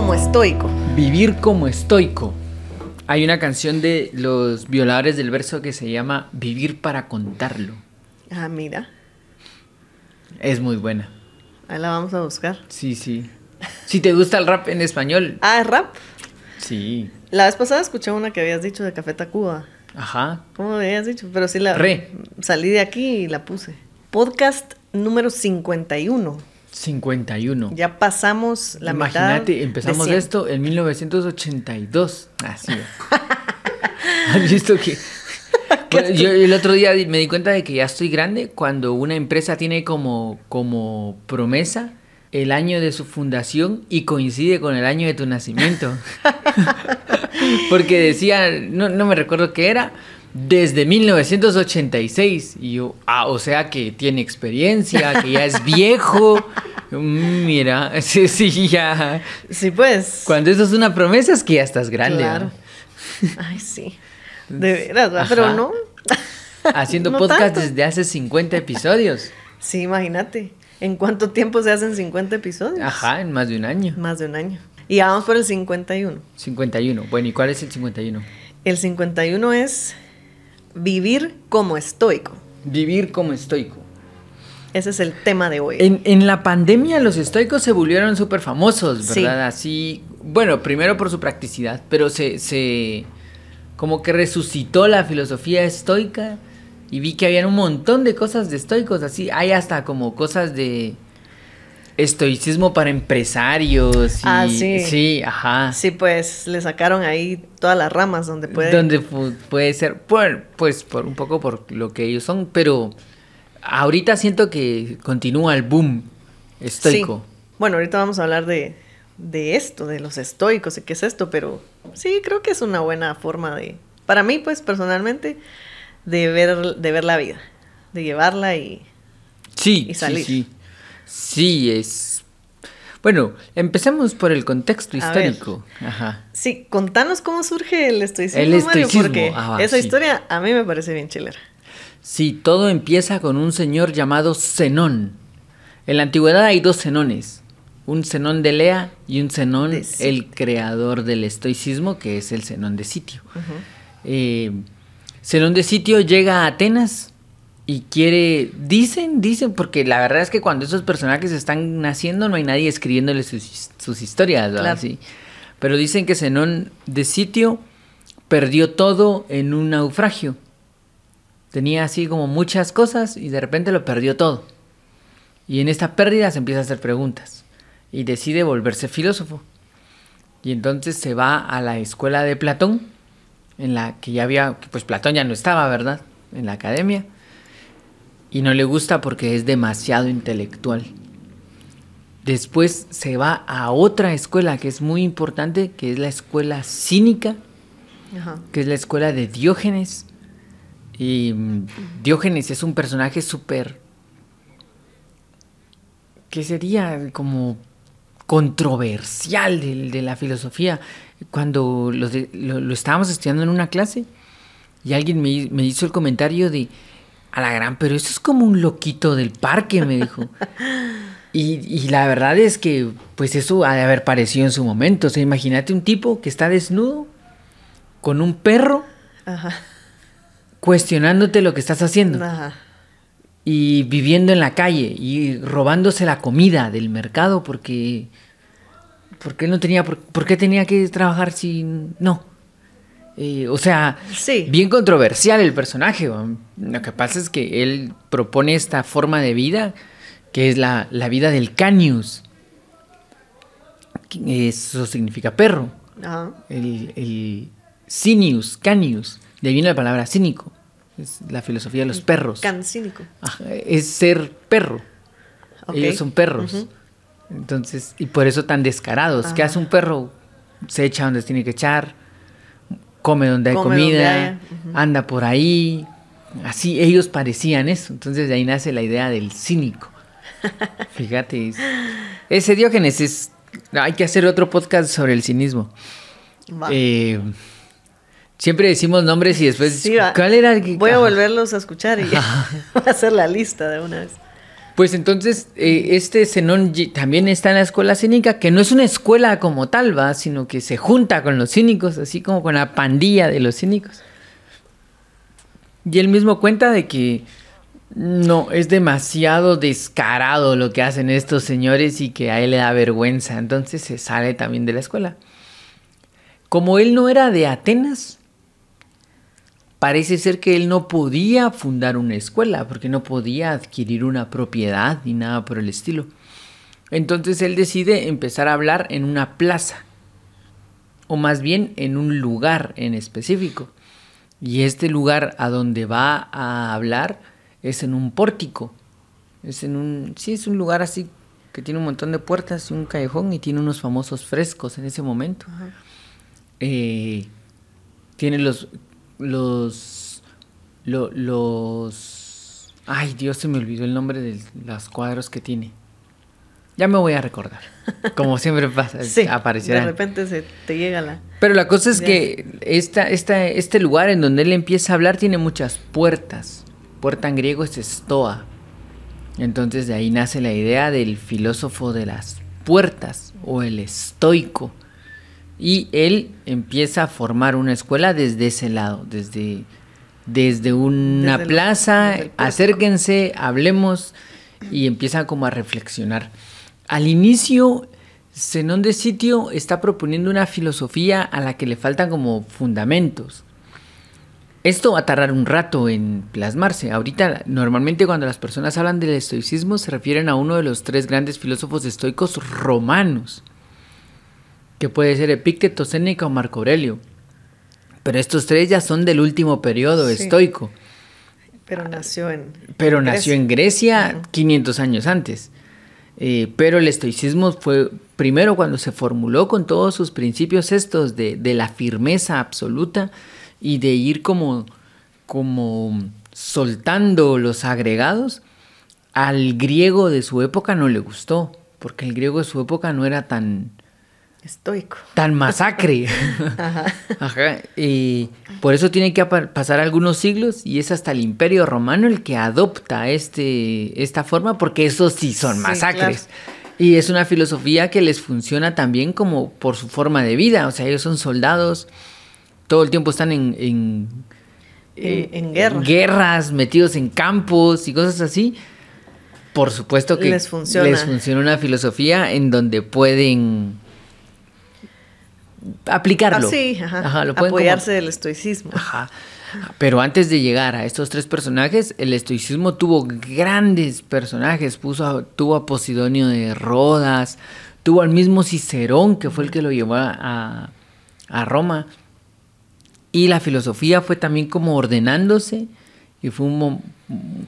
como estoico. Vivir como estoico. Hay una canción de los violadores del verso que se llama Vivir para contarlo. Ah, mira. Es muy buena. Ahí la vamos a buscar. Sí, sí. Si te gusta el rap en español. Ah, ¿es rap. Sí. La vez pasada escuché una que habías dicho de Café Tacuba. Ajá. ¿Cómo habías dicho? Pero sí la... Re. Salí de aquí y la puse. Podcast número 51. 51. Ya pasamos la. Imagínate, empezamos 100. esto en 1982. Así es. ¿Has visto que.? Bueno, yo el otro día me di cuenta de que ya estoy grande cuando una empresa tiene como, como promesa el año de su fundación y coincide con el año de tu nacimiento. Porque decía, no, no me recuerdo qué era, desde 1986. Y yo, ah, o sea que tiene experiencia, que ya es viejo. Mm, Mira, sí, sí, ya. Sí, pues. Cuando eso es una promesa es que ya estás grande. Claro. ¿no? Ay, sí. De veras, pero no. Haciendo No podcast tanto. desde hace 50 episodios. Sí, imagínate. ¿En cuánto tiempo se hacen 50 episodios? Ajá, en más de un año. Más de un año. Y vamos por el 51. 51. Bueno, ¿y cuál es el 51? El 51 es vivir como estoico. Vivir como estoico. Ese es el tema de hoy. En, en la pandemia los estoicos se volvieron súper famosos, Sí. ¿verdad? Así, bueno, primero por su practicidad, pero se, se como que resucitó la filosofía estoica y vi que habían un montón de cosas de estoicos, así, hay hasta como cosas de estoicismo para empresarios. Y, Ah, sí. Sí, ajá. Sí, pues le sacaron ahí todas las ramas donde puede. Donde pu- puede ser, pues por un poco por lo que ellos son, pero ahorita siento que continúa el boom estoico. Sí. Bueno, ahorita vamos a hablar de, de esto, de los estoicos y qué es esto, pero sí, creo que es una buena forma de, para mí, pues personalmente, de ver, de ver la vida, de llevarla y... Sí, y salir. sí, sí. Sí, es. Bueno, empecemos por el contexto histórico. Ajá. Sí, contanos cómo surge el estoicismo, El Mario, porque ah, esa sí. historia a mí me parece bien chilera. Sí, todo empieza con un señor llamado Zenón. En la antigüedad hay dos Zenones. Un Zenón de Lea y un Zenón, el creador del estoicismo, que es el Zenón de Sitio. Eh, Zenón de Sitio llega a Atenas y quiere, dicen, dicen, porque la verdad es que cuando esos personajes están naciendo no hay nadie escribiéndole sus, sus historias, ¿verdad? Claro. Sí. Pero dicen que Zenón de Sitio perdió todo en un naufragio. Tenía así como muchas cosas y de repente lo perdió todo. Y en esta pérdida se empieza a hacer preguntas y decide volverse filósofo. Y entonces se va a la escuela de Platón, en la que ya había, pues Platón ya no estaba, ¿verdad? En la academia. Y no le gusta porque es demasiado intelectual. Después se va a otra escuela que es muy importante, que es la escuela cínica, Ajá. que es la escuela de Diógenes. Y mm, Diógenes es un personaje súper... que sería como controversial de, de la filosofía. Cuando lo, de- lo- lo estábamos estudiando en una clase y alguien me hizo el comentario de, a la gran, pero eso es como un loquito del parque, me dijo. Y, y la verdad es que, pues eso ha de haber parecido en su momento. O sea, imagínate un tipo que está desnudo, con un perro, Ajá. cuestionándote lo que estás haciendo. Ajá. Y viviendo en la calle y robándose la comida del mercado porque... Porque él no tenía... ¿Por, por qué tenía que trabajar si no? Eh, o sea, Sí. bien controversial el personaje. Lo que pasa es que él propone esta forma de vida que es la, la vida del canius. Eso significa perro. Ajá. El, el sinius, canius, de ahí viene la palabra cínico. Es la filosofía de los perros. Cancínico. Ajá, es ser perro. Ellos son perros. Entonces, y por eso tan descarados. ¿Qué Ajá. hace un perro? Se echa donde tiene que echar, come donde hay Come donde comida, anda por ahí. Así ellos parecían eso. Entonces de ahí nace la idea del cínico. Fíjate, es- ese Diógenes es... Hay que hacer otro podcast sobre el cinismo. Eh, siempre decimos nombres y después... Sí. ¿Cuál era el que- Voy a volverlos a escuchar y voy a hacer la lista de una vez. Pues entonces, eh, este Zenón también está en la escuela cínica, que no es una escuela como tal, va, sino que se junta con los cínicos, así como con la pandilla de los cínicos. Y él mismo cuenta de que no, es demasiado descarado lo que hacen estos señores y que a él le da vergüenza, entonces se sale también de la escuela. Como él no era de Atenas, parece ser que él no podía fundar una escuela, porque no podía adquirir una propiedad ni nada por el estilo. Entonces él decide empezar a hablar en una plaza, o más bien en un lugar en específico. Y este lugar a donde va a hablar es en un pórtico. Es en un. Sí, es un lugar así que tiene un montón de puertas y un callejón y tiene unos famosos frescos en ese momento. Eh, tiene los. Los. lo- los. Ay, Dios, se me olvidó el nombre de los cuadros que tiene. Ya me voy a recordar. Como siempre pasa, Sí, aparecerán. de repente se te llega la... Pero la cosa es que esta, esta, este lugar en donde él empieza a hablar tiene muchas puertas. Puerta en griego es estoa. Entonces de ahí nace la idea del filósofo de las puertas o el estoico. Y él empieza a formar una escuela desde ese lado, desde, desde una Desde el- plaza, desde el pórtico. acérquense, hablemos y empieza como a reflexionar. Al inicio, Zenón de Sitio está proponiendo una filosofía a la que le faltan como fundamentos. Esto va a tardar un rato en plasmarse. Ahorita, normalmente cuando las personas hablan del estoicismo se refieren a uno de los tres grandes filósofos estoicos romanos, que puede ser Epicteto, Séneca o Marco Aurelio. Pero estos tres ya son del último periodo Sí. estoico. Pero nació en... Pero nació en Grecia 500 años antes. Eh, pero el estoicismo fue primero cuando se formuló con todos sus principios estos de, de la firmeza absoluta y de ir como, como soltando los agregados. Al griego de su época no le gustó, porque el griego de su época no era tan, Estoico. tan masacre. Ajá. Y por eso tiene que pasar algunos siglos y es hasta el Imperio Romano el que adopta este, esta forma porque esos sí son Sí, masacres. claro. Y es una filosofía que les funciona también como por su forma de vida. O sea, ellos son soldados, todo el tiempo están en, en, En- en guerra. guerras, metidos en campos y cosas así. Por supuesto que Les funciona. les funciona una filosofía en donde pueden aplicarlo. Ah, sí, ajá. lo pueden como- Apoyarse del estoicismo. Ajá. Pero antes de llegar a estos tres personajes, el estoicismo tuvo grandes personajes. Puso a- tuvo a Posidonio de Rodas, tuvo al mismo Cicerón, que fue el que lo llevó a, a- Roma. Y la filosofía fue también como ordenándose y fue un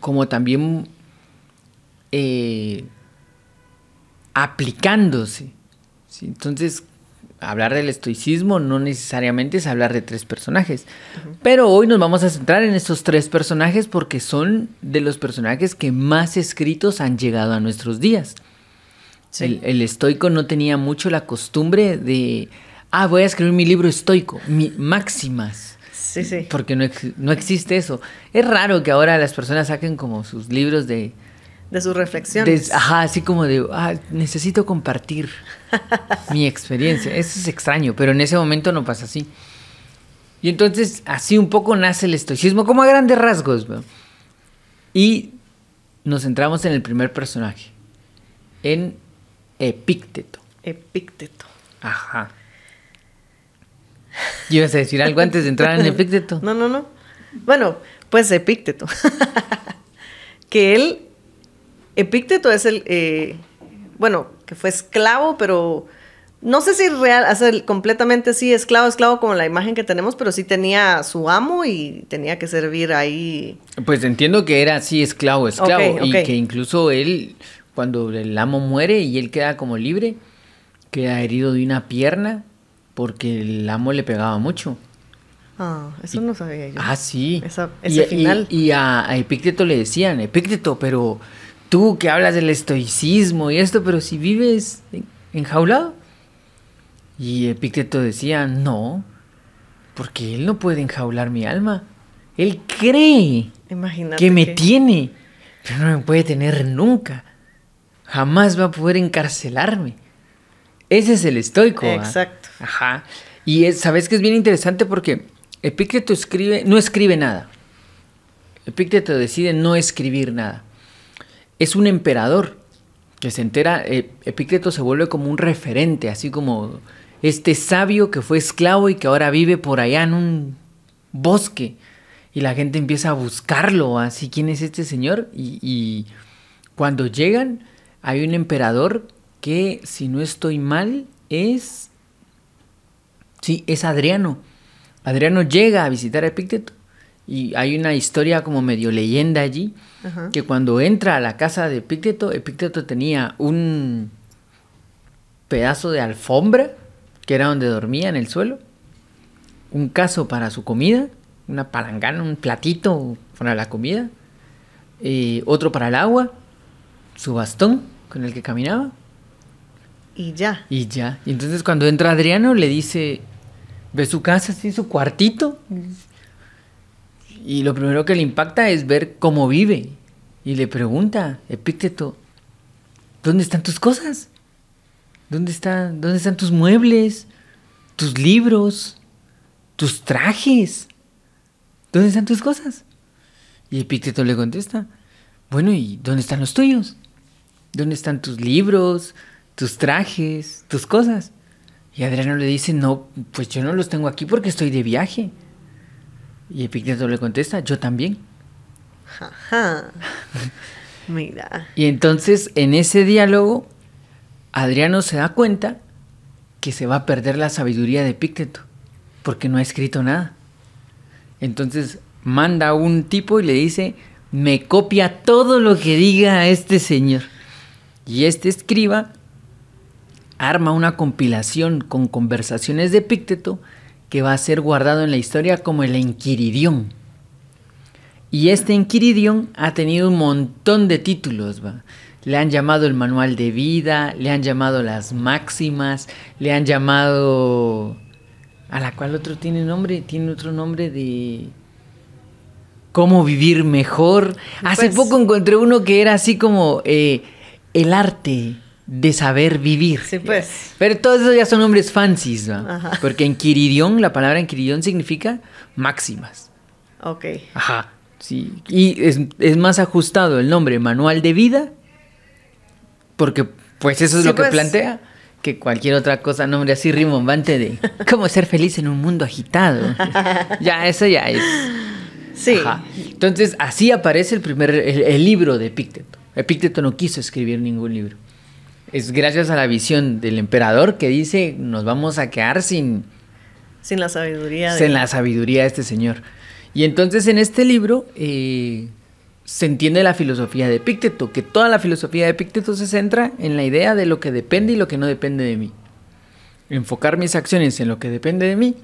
como también eh, aplicándose. ¿sí? Entonces, hablar del estoicismo no necesariamente es hablar de tres personajes. Pero hoy nos vamos a centrar en estos tres personajes porque son de los personajes que más escritos han llegado a nuestros días. Sí. El, el estoico no tenía mucho la costumbre de, ah, voy a escribir mi libro estoico, mi, máximas. Sí, sí. Porque no, no existe eso. Es raro que ahora las personas saquen como sus libros de... De sus reflexiones. ajá, así como de, ah, necesito compartir mi experiencia. Eso es extraño, pero en ese momento no pasa así. Y entonces así un poco nace el estoicismo, como a grandes rasgos. ¿no? Y nos centramos en el primer personaje, en Epícteto. Epícteto. Ajá. ¿Ibas a decir algo antes de entrar en Epícteto? No, no, no. Bueno, pues Epícteto. que él, Epícteto es el, eh, bueno, que fue esclavo, pero no sé si real, sea, completamente sí, esclavo, esclavo como la imagen que tenemos, pero sí tenía su amo y tenía que servir ahí. Pues entiendo que era así esclavo, esclavo. Y que incluso él, cuando el amo muere y él queda como libre, queda herido de una pierna porque el amo le pegaba mucho. Ah, eso no sabía yo. Ah, sí. Esa- y, ese final. y- y a, a Epícteto le decían, Epícteto, pero tú que hablas del estoicismo y esto, pero si vives en- enjaulado. Y Epícteto decía, no, porque él no puede enjaular mi alma. Él cree Imagínate. que me que- tiene. pero no me puede tener nunca. Jamás va a poder encarcelarme. Ese es el estoico. Exacto. Ajá. Y es- sabes que es bien interesante porque Epicteto escribe, no escribe nada. Epicteto decide no escribir nada. Es un emperador que se entera, eh, se vuelve como un referente, así como este sabio que fue esclavo y que ahora vive por allá en un bosque. Y la gente empieza a buscarlo, así, ¿quién es este señor? Y, y cuando llegan, hay un emperador que, si no estoy mal, es... Sí, es Adriano. Adriano llega a visitar a Epicteto y hay una historia como medio leyenda allí, Ajá. que cuando entra a la casa de Epicteto, Epicteto tenía un pedazo de alfombra, que era donde dormía en el suelo, un caso para su comida, una palangana, un platito para la comida, eh, otro para el agua, su bastón con el que caminaba Y ya. y ya. Y entonces cuando entra Adriano le dice, ve su casa, así su cuartito. Y lo primero que le impacta es ver cómo vive. Y le pregunta, Epícteto, ¿dónde están tus cosas? ¿Dónde están, dónde están tus muebles? ¿Tus libros? ¿Tus trajes? ¿Dónde están tus cosas? Y Epícteto le contesta, bueno, ¿y dónde están los tuyos? ¿Dónde están tus libros, tus trajes, tus cosas? Y Adriano le dice, no, pues yo no los tengo aquí porque estoy de viaje. Y Epicteto le contesta, yo también. Ajá. Mira. Y entonces en ese diálogo, Adriano se da cuenta que se va a perder la sabiduría de Epicteto, porque no ha escrito nada. Entonces manda a un tipo y le dice, me copia todo lo que diga este señor. Y este escriba arma una compilación con conversaciones de Epicteto que va a ser guardado en la historia como el Enquiridión. Y este Enquiridión ha tenido un montón de títulos, ¿va? Le han llamado el manual de vida, le han llamado las máximas, le han llamado... ¿A la cual otro tiene nombre? Tiene otro nombre de... ¿Cómo vivir mejor? Hace Pues- poco encontré uno que era así como eh, el arte de saber vivir. Sí, pues. Pero todos esos ya son nombres fancies. Ajá. Porque en Quiridión, la palabra en Quiridión significa máximas. Ok. Ajá. Sí. Y es, es más ajustado el nombre manual de vida, porque pues eso es Sí, lo que pues. plantea, que cualquier otra cosa, nombre así rimbombante de cómo ser feliz en un mundo agitado. ya, eso ya es. Sí. Ajá. Entonces, así aparece el primer, el, el libro de Epicteto. Epicteto no quiso escribir ningún libro. Es gracias a la visión del emperador que dice, nos vamos a quedar sin, Sin la sabiduría de... sin la sabiduría de este señor. Y entonces en este libro eh, se entiende la filosofía de Epicteto, que toda la filosofía de Epicteto se centra en la idea de lo que depende y lo que no depende de mí. Enfocar mis acciones en lo que depende de mí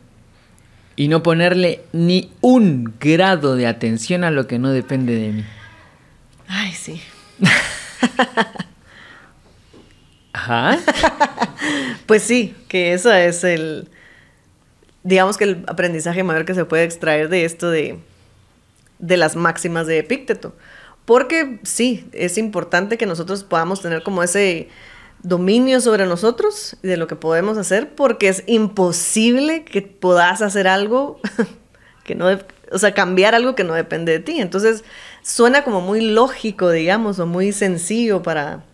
y no ponerle ni un grado de atención a lo que no depende de mí. Ay, sí. Ajá. Pues sí, que eso es el, digamos que el aprendizaje mayor que se puede extraer de esto de, de las máximas de Epícteto. Porque sí, es importante que nosotros podamos tener como ese dominio sobre nosotros y de lo que podemos hacer, porque es imposible que puedas hacer algo que no, o sea, cambiar algo que no depende de ti. Entonces, suena como muy lógico, digamos, o muy sencillo para,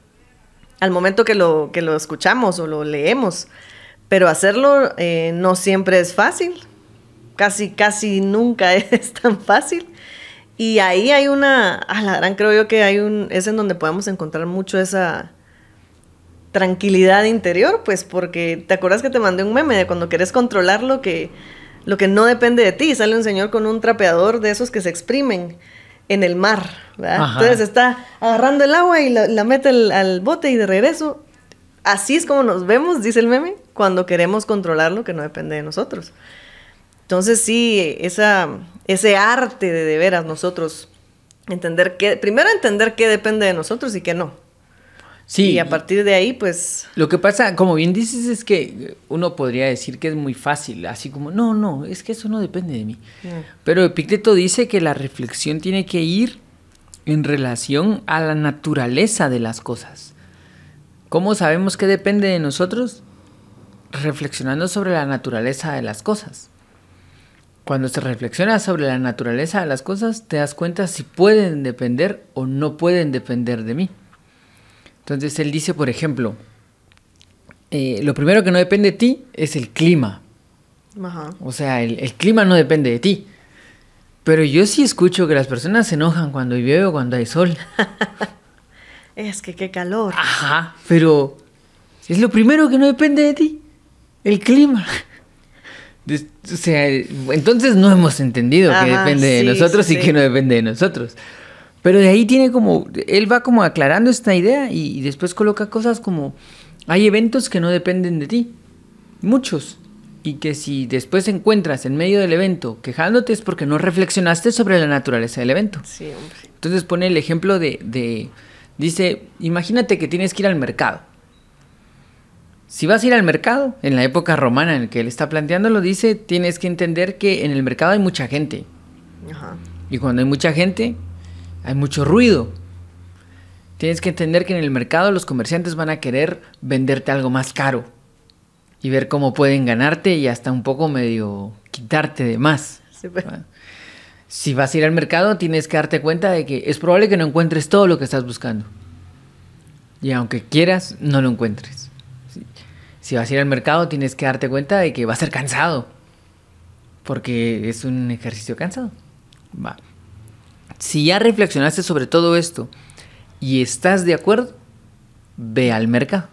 al momento que lo, que lo escuchamos o lo leemos. Pero hacerlo eh, no siempre es fácil. Casi, casi nunca es tan fácil. Y ahí hay una, a la gran creo yo que hay un, es en donde podemos encontrar mucho esa tranquilidad interior, pues porque te acuerdas que te mandé un meme de cuando querés controlar lo que, lo que no depende de ti. Sale un señor con un trapeador de esos que se exprimen en el mar, ¿verdad? Entonces está agarrando el agua y la, la mete al, al bote y de regreso. Así es como nos vemos, dice el meme, cuando queremos controlar lo que no depende de nosotros. Entonces sí, esa, ese arte de de veras nosotros entender que, primero entender qué depende de nosotros y qué no. Sí. Y a partir de ahí, pues, Lo que pasa, como bien dices, es que uno podría decir que es muy fácil, así como, no, no, es que eso no depende de mí. Mm. Pero Epicteto dice que la reflexión tiene que ir en relación a la naturaleza de las cosas. ¿Cómo sabemos que depende de nosotros? Reflexionando sobre la naturaleza de las cosas. Cuando se reflexiona sobre la naturaleza de las cosas, te das cuenta si pueden depender o no pueden depender de mí. Entonces él dice, por ejemplo, eh, lo primero que no depende de ti es el clima. O sea, el, el, clima no depende de ti. Pero yo sí escucho que las personas se enojan cuando llueve o cuando hay sol. es que qué calor. Ajá, pero es lo primero que no depende de ti, el clima. O sea, entonces no hemos entendido que depende de nosotros y que no depende de nosotros. Pero de ahí tiene como, él va como aclarando esta idea y, después coloca cosas como, hay eventos que no dependen de ti, muchos, y que si después encuentras en medio del evento quejándote es porque no reflexionaste sobre la naturaleza del evento. Sí, hombre. Entonces pone el ejemplo de, de, dice, imagínate que tienes que ir al mercado si vas a ir al mercado, en la época romana en la que él está planteándolo, dice, tienes que entender que en el mercado hay mucha gente. Y cuando hay mucha gente, hay mucho ruido. Tienes que entender que en el mercado los comerciantes van a querer venderte algo más caro y ver cómo pueden ganarte y hasta un poco medio quitarte de más. Pues. Si vas a ir al mercado, tienes que darte cuenta de que es probable que no encuentres todo lo que estás buscando. Y aunque quieras, no lo encuentres si vas a ir al mercado tienes que darte cuenta de que va a ser cansado. Porque es un ejercicio cansado. Va. Si ya reflexionaste sobre todo esto y estás de acuerdo, ve al mercado.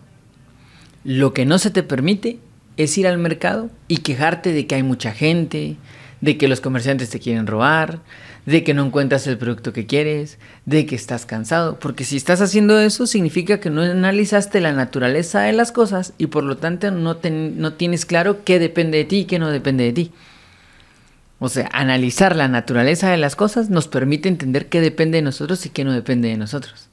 Lo que no se te permite es ir al mercado y quejarte de que hay mucha gente, de que los comerciantes te quieren robar, de que no encuentras el producto que quieres, de que estás cansado. Porque si estás haciendo eso, significa que no analizaste la naturaleza de las cosas y por lo tanto no, no tienes claro qué depende de ti y qué no depende de ti. O sea, analizar la naturaleza de las cosas nos permite entender qué depende de nosotros y qué no depende de nosotros.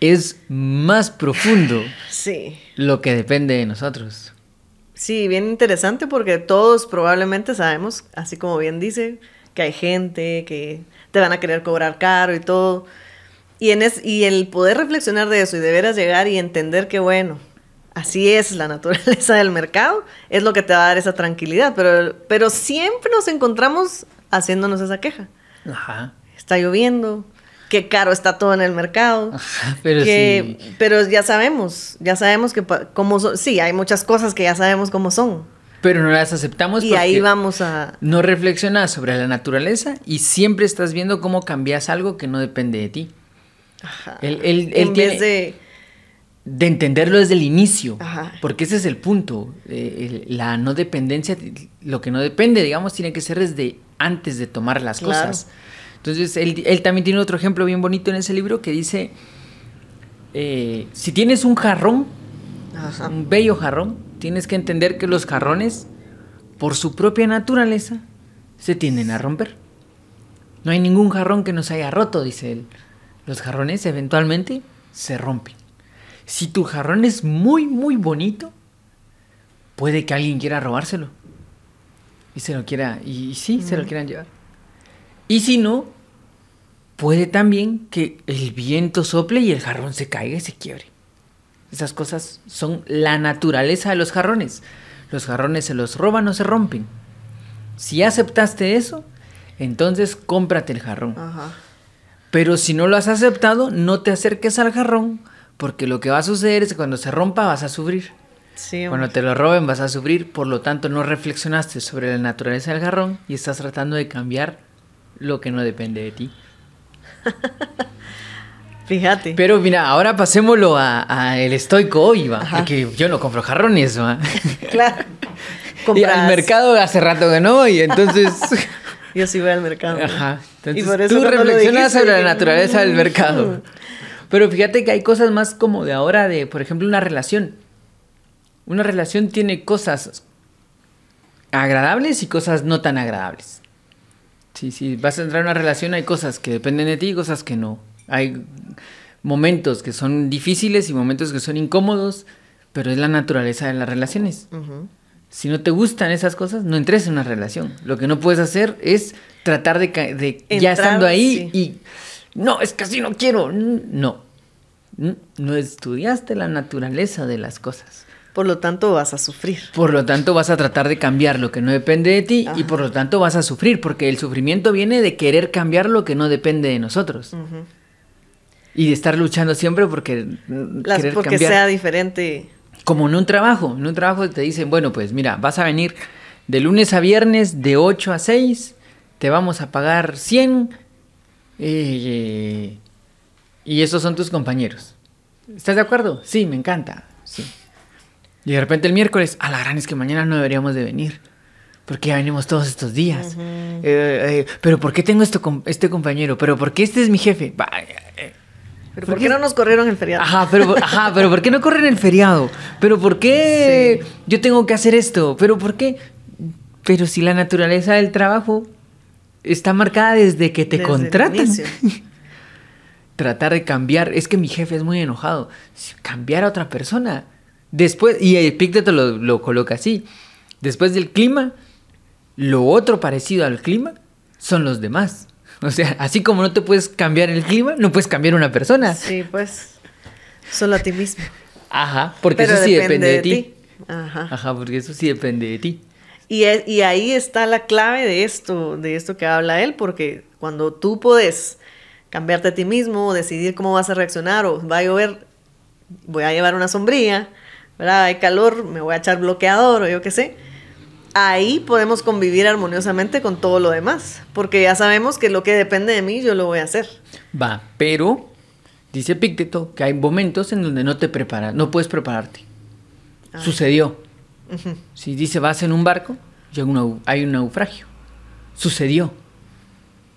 Es más profundo sí. lo que depende de nosotros. Sí, bien interesante porque todos probablemente sabemos, así como bien dice, que hay gente, que te van a querer cobrar caro y todo. Y, en es, y el poder reflexionar de eso y de veras llegar y entender que, bueno, así es la naturaleza del mercado, es lo que te va a dar esa tranquilidad. Pero, pero siempre nos encontramos haciéndonos esa queja. Ajá. Está lloviendo, qué caro está todo en el mercado. pero sí. Pero ya sabemos, ya sabemos que como son, sí, hay muchas cosas que ya sabemos cómo son. Pero no las aceptamos y ahí vamos a... No reflexionas sobre la naturaleza y siempre estás viendo cómo cambias algo que no depende de ti. Ajá. en vez de... De entenderlo desde el inicio. Ajá. Porque ese es el punto. Eh, la no dependencia, lo que no depende, digamos, tiene que ser desde antes de tomar las cosas. Entonces, él, él, también tiene otro ejemplo bien bonito en ese libro que dice, eh, si tienes un jarrón, un bello jarrón, tienes que entender que los jarrones, por su propia naturaleza, se tienden a romper. No hay ningún jarrón que nos haya roto, dice él. Los jarrones eventualmente se rompen. Si tu jarrón es muy, muy bonito, puede que alguien quiera robárselo. Y se lo quiera, y, sí, se lo quieran llevar. Y si no, puede también que el viento sople y el jarrón se caiga y se quiebre. Esas cosas son la naturaleza de los jarrones. Los jarrones se los roban o se rompen. Si aceptaste eso, entonces cómprate el jarrón. Pero si no lo has aceptado, no te acerques al jarrón, porque lo que va a suceder es que cuando se rompa vas a sufrir. cuando te lo roben vas a sufrir, por lo tanto no reflexionaste sobre la naturaleza del jarrón y estás tratando de cambiar lo que no depende de ti. Fíjate. Pero mira, ahora pasémoslo a, el estoico hoy, va. Porque yo no compro jarrones, va. Claro. Y al mercado hace rato que no, y entonces. yo sí voy al mercado. Ajá. Entonces, tú reflexionas sobre la naturaleza del mercado. Pero fíjate que hay cosas más como de ahora, de, por ejemplo, una relación. Una relación tiene cosas agradables y cosas no tan agradables. Sí, sí, vas a entrar en una relación, hay cosas que dependen de ti y cosas que no. Hay momentos que son difíciles y momentos que son incómodos, pero es la naturaleza de las relaciones. Si no te gustan esas cosas, no entres en una relación. Lo que no puedes hacer es tratar de, ya estando ahí y no, es que así no quiero. No, no estudiaste la naturaleza de las cosas. Por lo tanto vas a sufrir. Por lo tanto vas a tratar de cambiar lo que no depende de ti y por lo tanto vas a sufrir, porque el sufrimiento viene de querer cambiar lo que no depende de nosotros. Y de estar luchando siempre porque... Las, porque sea diferente. Como en un trabajo. En un trabajo te dicen, bueno, pues mira, vas a venir de lunes a viernes de 8 a 6, te vamos a pagar 100 eh, y esos son tus compañeros. ¿Estás de acuerdo? Sí, me encanta. Sí. Y de repente el miércoles, a la gran es que mañana no deberíamos de venir. Porque ya venimos todos estos días. Eh, eh, pero ¿por qué tengo esto este compañero? ¿Pero por qué este es mi jefe? ¿Pero por, qué no nos corrieron el feriado? Ajá, pero, ajá, pero ¿por qué no corren el feriado? ¿Pero por qué yo tengo que hacer esto? ¿Pero por qué? Pero si la naturaleza del trabajo está marcada desde que te contratan. Tratar de cambiar. Es que mi jefe es muy enojado. Cambiar a otra persona Después, y Epicteto lo, lo coloca así, después del clima, lo otro parecido al clima son los demás. O sea, así como no te puedes cambiar el clima, no puedes cambiar una persona. Sí, pues, solo a ti mismo. Ajá, porque eso sí depende, de, ti. Ajá. Ajá, porque eso sí depende de ti. Y, y, ahí está la clave de esto, de esto que habla él, porque cuando tú puedes cambiarte a ti mismo, decidir cómo vas a reaccionar, o va a llover, voy a llevar una sombría, ¿verdad? Hay calor, me voy a echar bloqueador o yo qué sé. Ahí podemos convivir armoniosamente con todo lo demás, porque ya sabemos que lo que depende de mí yo lo voy a hacer. Va, pero dice Pícteto que hay momentos en donde no te preparas, no puedes prepararte. Ah. Sucedió. Si dice vas en un barco, hay un naufragio. Sucedió.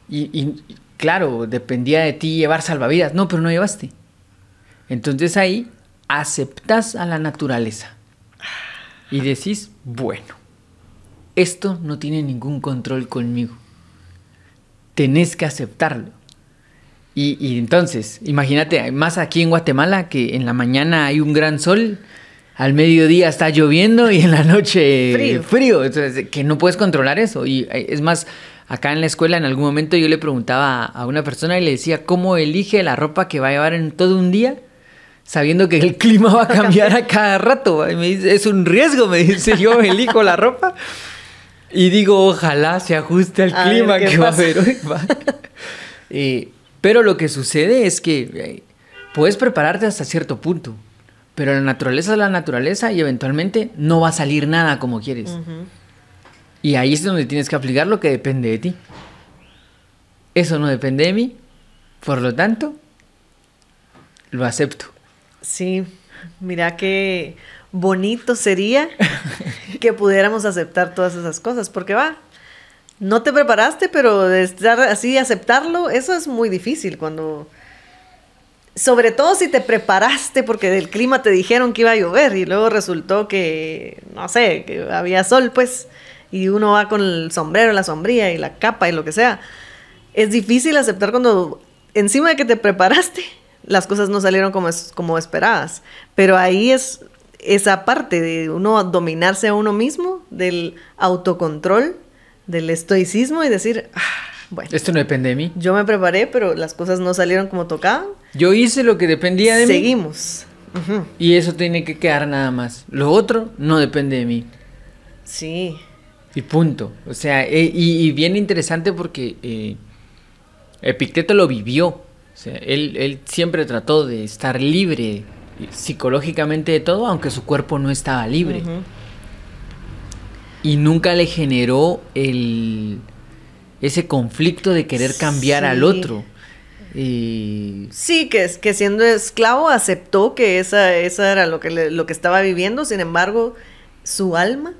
Y, y, claro, dependía de ti llevar salvavidas. No, pero no llevaste. Entonces ahí aceptas a la naturaleza y decís, bueno, esto no tiene ningún control conmigo. Tenés que aceptarlo. Y, entonces, imagínate, más aquí en Guatemala, que en la mañana hay un gran sol, al mediodía está lloviendo y en la noche frío. frío. Entonces, que no puedes controlar eso. Y eh, es más, acá en la escuela en algún momento yo le preguntaba a una persona y le decía, ¿cómo elige la ropa que va a llevar en todo un día? sabiendo que el clima va a cambiar a cada rato. Y me dice, es un riesgo, me dice, yo elijo la ropa. Y digo, ojalá se ajuste al clima que va a haber hoy. Eh, pero lo que sucede es que eh, puedes prepararte hasta cierto punto, pero la naturaleza es la naturaleza y eventualmente no va a salir nada como quieres. Y ahí es donde tienes que aplicar lo que depende de ti. Eso no depende de mí, por lo tanto, lo acepto. Sí, mira qué bonito sería que pudiéramos aceptar todas esas cosas, porque va, no te preparaste, pero de estar así aceptarlo, eso es muy difícil cuando... Sobre todo si te preparaste porque del clima te dijeron que iba a llover y luego resultó que, no sé, que había sol, pues, y uno va con el sombrero, la sombría y la capa y lo que sea. Es difícil aceptar cuando encima de que te preparaste, las cosas no salieron como, es, como esperadas. Pero ahí es esa parte de uno dominarse a uno mismo, del autocontrol, del estoicismo y decir, ah, bueno. Esto no depende de mí. Yo me preparé, pero las cosas no salieron como tocaban. Yo hice lo que dependía de mí. Seguimos. Y eso tiene que quedar nada más. Lo otro no depende de mí. Sí. Y punto. O sea, eh, y, bien interesante porque eh, Epicteto lo vivió él, siempre trató de estar libre psicológicamente de todo, aunque su cuerpo no estaba libre. Y nunca le generó el, ese conflicto de querer cambiar al otro. Sí, que, que siendo esclavo aceptó que esa, esa era lo que, lo que estaba viviendo, sin embargo, su alma,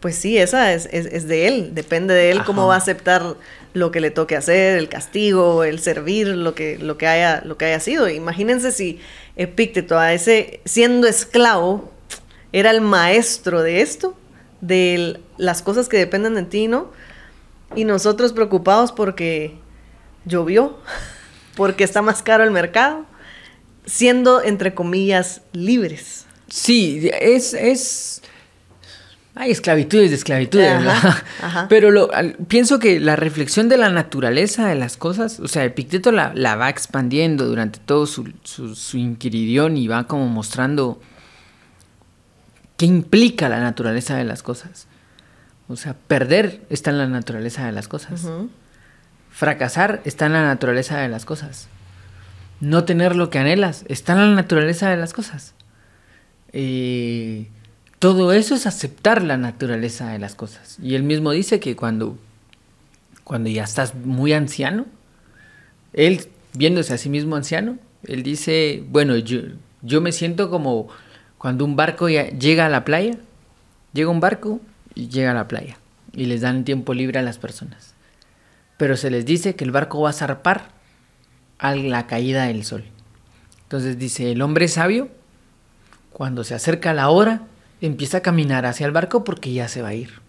pues sí, esa es, es, de él, depende de él cómo va a aceptar lo que le toque hacer, el castigo, el servir, lo que, lo que, haya, lo que haya sido. Imagínense si Epícteto, a ese, siendo esclavo, era el maestro de esto, de las cosas que dependen de ti, ¿no? Y nosotros preocupados porque llovió, porque está más caro el mercado, siendo, entre comillas, libres. Sí, es, es Hay esclavitudes de esclavitudes, Ajá, ajá. Pero lo, al- pienso que la reflexión de la naturaleza de las cosas, o sea, Epicteto la, la va expandiendo durante todo su, su, su inquiridión y va como mostrando qué implica la naturaleza de las cosas. O sea, perder está en la naturaleza de las cosas. Fracasar está en la naturaleza de las cosas. No tener lo que anhelas está en la naturaleza de las cosas. Eh, todo eso es aceptar la naturaleza de las cosas. Y él mismo dice que cuando, cuando ya estás muy anciano, él viéndose a sí mismo anciano, él dice, bueno, yo, yo me siento como cuando un barco ya llega a la playa, llega un barco llega a la playa y les dan tiempo libre a las personas. Pero se les dice que el barco va a zarpar a la caída del sol. Entonces dice, el hombre sabio, cuando se acerca la hora, empieza a caminar hacia el barco porque ya se va a ir.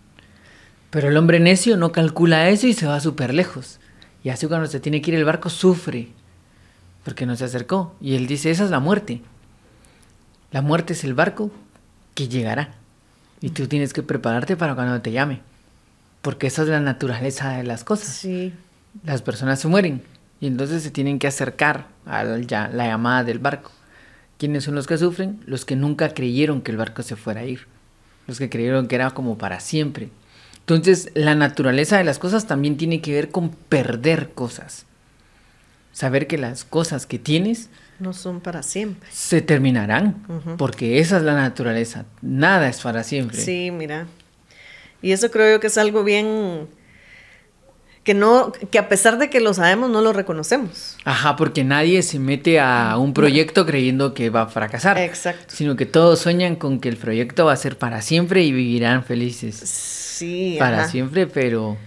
Pero el hombre necio no calcula eso y se va súper lejos. Y así cuando se tiene que ir el barco sufre porque no se acercó. Y él dice, esa es la muerte. La muerte es el barco que llegará. Y tú tienes que prepararte para cuando te llame. Porque esa es la naturaleza de las cosas. Sí. Las personas se mueren y entonces se tienen que acercar a la, ya- la llamada del barco. ¿Quiénes son los que sufren? Los que nunca creyeron que el barco se fuera a ir. Los que creyeron que era como para siempre. Entonces, la naturaleza de las cosas también tiene que ver con perder cosas. Saber que las cosas que tienes No son para siempre. se terminarán, porque esa es la naturaleza. Nada es para siempre. Sí, mira. Y eso creo yo que es algo bien que no, que a pesar de que lo sabemos, no lo reconocemos. Ajá, porque nadie se mete a un proyecto creyendo que va a fracasar. Exacto. Sino que todos sueñan con que el proyecto va a ser para siempre y vivirán felices. Sí, Para ajá. siempre, pero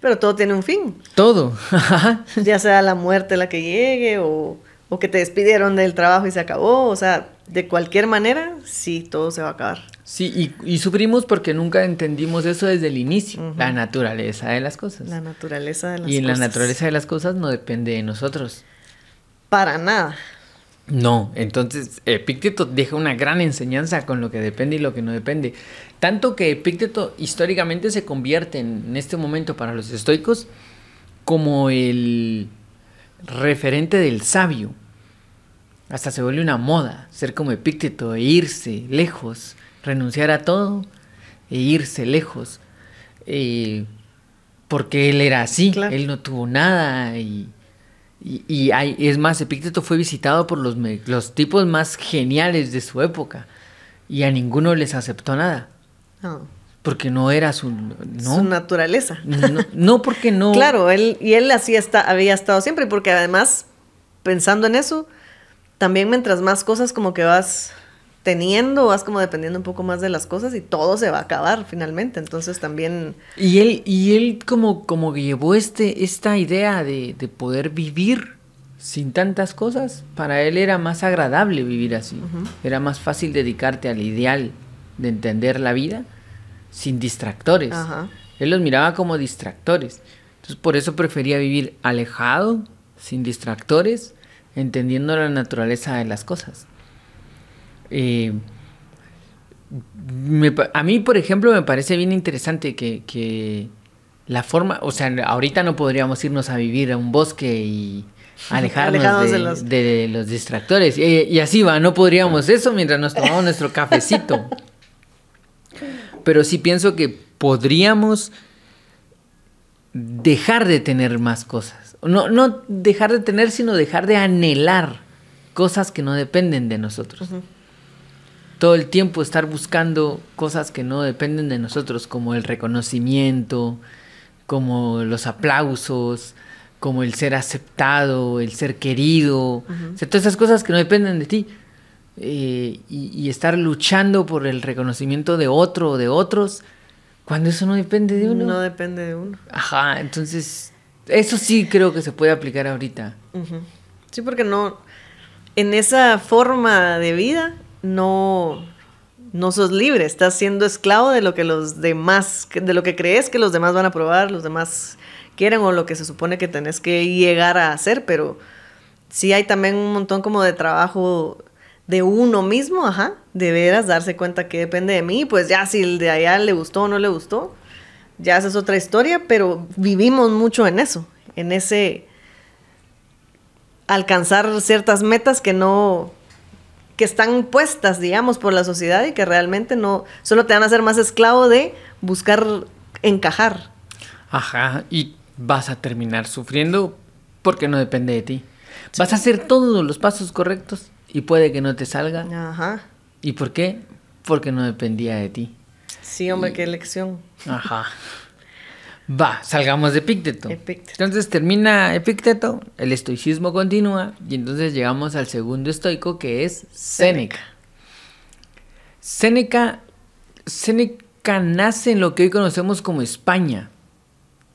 Pero todo tiene un fin. todo. Ajá. Ya sea la muerte la que llegue o, o que te despidieron del trabajo y se acabó. O sea, de cualquier manera, sí, todo se va a acabar. sí, y, y sufrimos porque nunca entendimos eso desde el inicio, la naturaleza de las cosas. La naturaleza de las y en cosas. la naturaleza de las cosas no depende de nosotros. Para nada. No, entonces Epicteto deja una gran enseñanza con lo que depende y lo que no depende. Tanto que Epicteto históricamente se convierte en, en este momento para los estoicos como el referente del sabio. Hasta se vuelve una moda ser como Epicteto e irse lejos, renunciar a todo e irse lejos. Eh, porque él era así, Claro. él no tuvo nada y, y, y hay, es más, Epicteto fue visitado por los, los tipos más geniales de su época y a ninguno les aceptó nada. Porque no era su... Su naturaleza. no, no porque no... Claro, él, y él así está, había estado siempre, porque además, pensando en eso, también mientras más cosas como que vas teniendo, vas como dependiendo un poco más de las cosas y todo se va a acabar finalmente. Entonces también, Y él, y él como, como llevó este, esta idea de, de poder vivir sin tantas cosas. Para él era más agradable vivir así. Era más fácil dedicarte al ideal de entender la vida sin distractores. Ajá. Él los miraba como distractores. Entonces por eso prefería vivir alejado, sin distractores, entendiendo la naturaleza de las cosas. Eh, me a mí, por ejemplo, me parece bien interesante que, que la forma, o sea, ahorita no podríamos irnos a vivir a un bosque y alejarnos Alejarnos de, de los- de los distractores. Y, y así va, no podríamos eso mientras nos tomamos nuestro cafecito. Pero sí pienso que podríamos dejar de tener más cosas. No, no dejar de tener, sino dejar de anhelar cosas que no dependen de nosotros. Todo el tiempo estar buscando cosas que no dependen de nosotros, como el reconocimiento, como los aplausos, como el ser aceptado, el ser querido, o sea, todas esas cosas que no dependen de ti. Eh, y, y estar luchando por el reconocimiento de otro o de otros, cuando eso no depende de uno. no depende de uno. Ajá, entonces eso sí creo que se puede aplicar ahorita. Sí, porque no, en esa forma de vida, no, no sos libre, estás siendo esclavo de lo que los demás, de lo que crees que los demás van a probar, los demás quieren o lo que se supone que tenés que llegar a hacer, pero sí hay también un montón como de trabajo de uno mismo, ajá, de veras darse cuenta que depende de mí, pues ya si el de allá le gustó o no le gustó, ya esa es otra historia, pero vivimos mucho en eso, en ese alcanzar ciertas metas que no que están puestas, digamos, por la sociedad y que realmente no solo te van a hacer más esclavo de buscar encajar. Ajá, y vas a terminar sufriendo porque no depende de ti. Vas a hacer todos los pasos correctos y puede que no te salga. Ajá. ¿Y por qué? Porque no dependía de ti. Sí, hombre, qué elección. Ajá. Va, salgamos de Epicteto. Entonces termina Epicteto, el estoicismo continúa y entonces llegamos al segundo estoico que es Séneca. Séneca, Séneca nace en lo que hoy conocemos como España.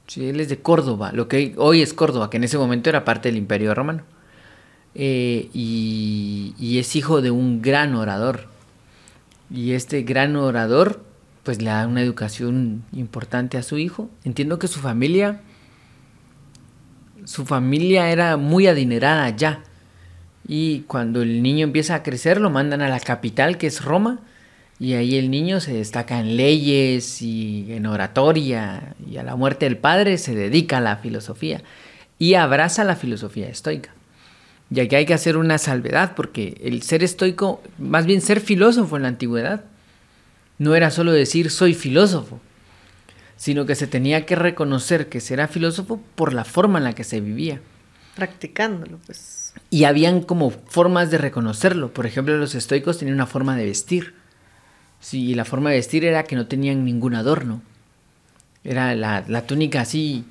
Sí, él es de Córdoba, lo que hoy es Córdoba, que en ese momento era parte del Imperio Romano. Eh, y, y es hijo de un gran orador. Y este gran orador pues le da una educación importante a su hijo. Entiendo que su familia, su familia era muy adinerada ya. Y cuando el niño empieza a crecer, lo mandan a la capital, que es Roma, y ahí el niño se destaca en leyes y en oratoria, y a la muerte del padre se dedica a la filosofía y abraza la filosofía estoica. Y aquí hay que hacer una salvedad, porque el ser estoico, más bien ser filósofo en la antigüedad, no era solo decir soy filósofo, sino que se tenía que reconocer que se era filósofo por la forma en la que se vivía. Practicándolo, pues. Y habían como formas de reconocerlo. Por ejemplo, los estoicos tenían una forma de vestir. Sí, y la forma de vestir era que no tenían ningún adorno. Era la, túnica así,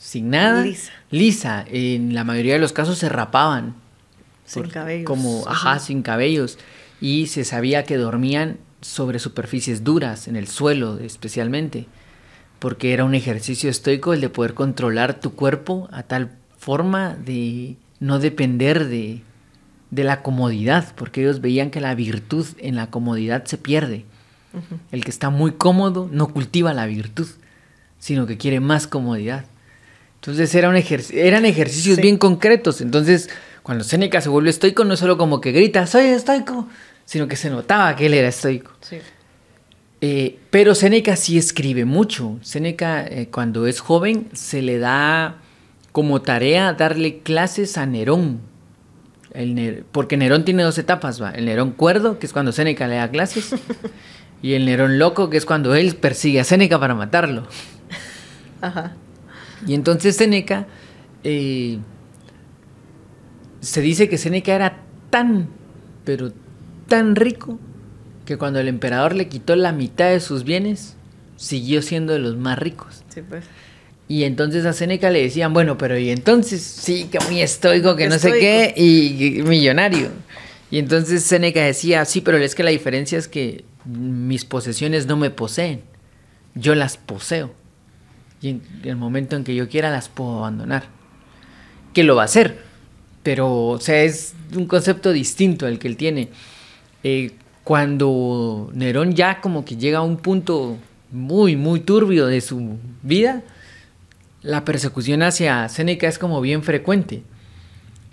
sin nada. Lisa. Lisa. En la mayoría de los casos se rapaban. Sin cabellos. Como, ajá, sin cabellos. Y se sabía que dormían sobre superficies duras, en el suelo especialmente, porque era un ejercicio estoico el de poder controlar tu cuerpo a tal forma de no depender de, de la comodidad, porque ellos veían que la virtud en la comodidad se pierde. El que está muy cómodo no cultiva la virtud, sino que quiere más comodidad. Entonces era un eran ejercicios bien concretos. Entonces, cuando Séneca se vuelve estoico, no es solo como que grita, soy estoico, sino que se notaba que él era estoico. Eh, pero Séneca sí escribe mucho. Séneca, eh, cuando es joven, se le da como tarea darle clases a Nerón. porque Nerón tiene dos etapas, ¿va? El Nerón cuerdo, que es cuando Séneca le da clases, y el Nerón loco, que es cuando él persigue a Séneca para matarlo. Ajá. Y entonces Séneca, eh, se dice que Séneca era tan, pero tan rico que cuando el emperador le quitó la mitad de sus bienes, siguió siendo de los más ricos. Sí, pues. Y entonces a Seneca le decían, bueno, pero y entonces sí, que muy estoico, que no sé qué, y, millonario. Y entonces Seneca decía, sí, pero es que la diferencia es que mis posesiones no me poseen, yo las poseo. Y en el momento en que yo quiera las puedo abandonar. Que lo va a hacer, pero, o sea, es un concepto distinto al que él tiene. Eh, cuando Nerón ya como que llega a un punto muy, muy turbio de su vida, la persecución hacia Séneca es como bien frecuente.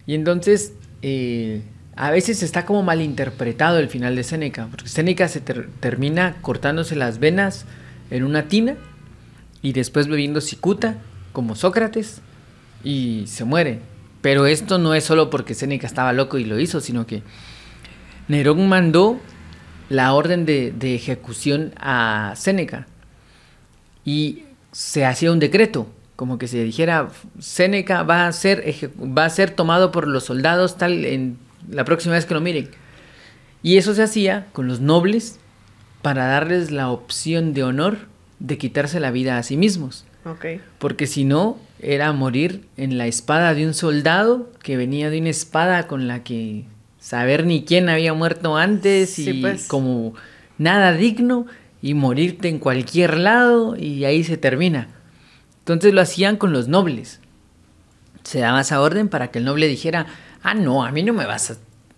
Y entonces, eh, a veces está como malinterpretado el final de Séneca, porque Séneca se termina cortándose las venas en una tina y después bebiendo cicuta, como Sócrates, y se muere. Pero esto no es solo porque Séneca estaba loco y lo hizo, sino que Nerón mandó la orden de, ejecución a Séneca y se hacía un decreto, como que se dijera, Séneca va a ser, va a ser tomado por los soldados tal en la próxima vez que lo miren. Y eso se hacía con los nobles para darles la opción de honor de quitarse la vida a sí mismos. Porque si no, era morir en la espada de un soldado que venía de una espada con la que saber ni quién había muerto antes y pues. como nada digno y morirte en cualquier lado y ahí se termina. Entonces lo hacían con los nobles. Se daba esa orden para que el noble dijera, ah, no, a mí no me vas a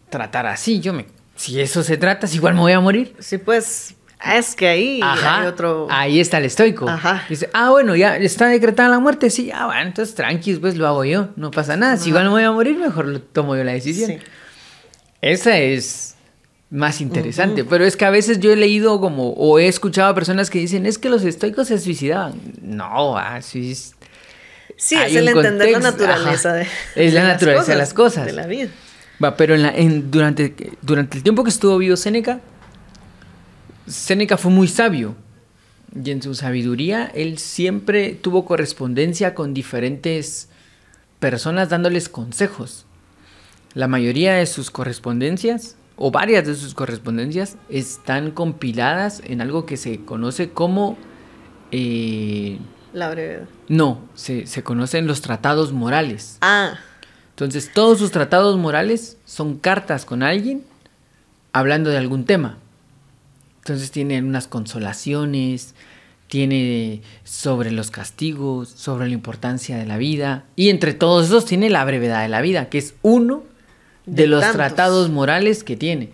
tratar así, yo me... Si eso se trata, igual me voy a morir. Sí, pues es que ahí hay otro. Ahí está el estoico. Dice, ah, bueno, ya está decretada la muerte. Sí, ah, bueno, entonces tranqui, pues lo hago yo. No pasa nada. Si igual no voy a morir, mejor lo tomo yo la decisión. Sí. Esa es más interesante. Pero es que a veces yo he leído como, o he escuchado a personas que dicen, es que los estoicos se suicidaban. No, así es. Sí, es el entender la naturaleza de, Es la naturaleza de las cosas. De la vida. Va, pero en la, en, durante, durante el tiempo que estuvo vivo Séneca, Séneca fue muy sabio. Y en su sabiduría, él siempre tuvo correspondencia con diferentes personas dándoles consejos. La mayoría de sus correspondencias, o varias de sus correspondencias, están compiladas en algo que se conoce como... Eh, la brevedad. No, se, se conocen los tratados morales. Ah. Entonces, todos sus tratados morales son cartas con alguien hablando de algún tema. Entonces tienen unas consolaciones, tiene sobre los castigos, sobre la importancia de la vida, y entre todos esos tiene la brevedad de la vida, que es uno de, los tratados morales que tiene.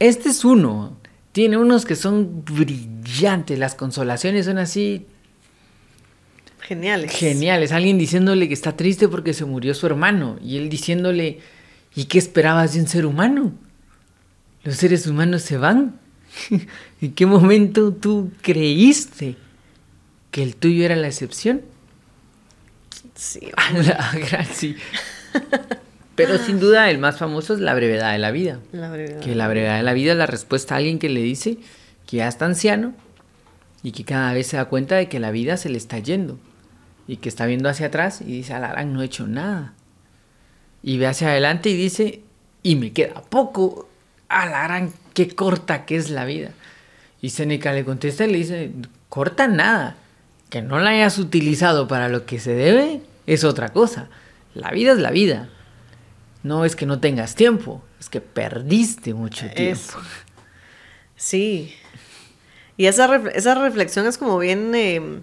Este es uno, tiene unos que son brillantes, las consolaciones son así Geniales. Geniales. Alguien diciéndole que está triste porque se murió su hermano. Y él diciéndole, ¿y qué esperabas de un ser humano? Los seres humanos se van. ¿En qué momento tú creíste que el tuyo era la excepción? Sí. sí. Pero sin duda el más famoso es la brevedad de la vida. La brevedad. Que la brevedad de la vida es la respuesta a alguien que le dice que ya está anciano y que cada vez se da cuenta de que la vida se le está yendo y que está viendo hacia atrás y dice, Alarán, no he hecho nada. Y ve hacia adelante y dice, y me queda poco. Alarán, qué corta que es la vida. Y Seneca le contesta y le dice, corta nada. Que no la hayas utilizado para lo que se debe es otra cosa. La vida es la vida. No es que no tengas tiempo, es que perdiste mucho tiempo. Sí. Y esa, esa reflexión es como bien... Eh,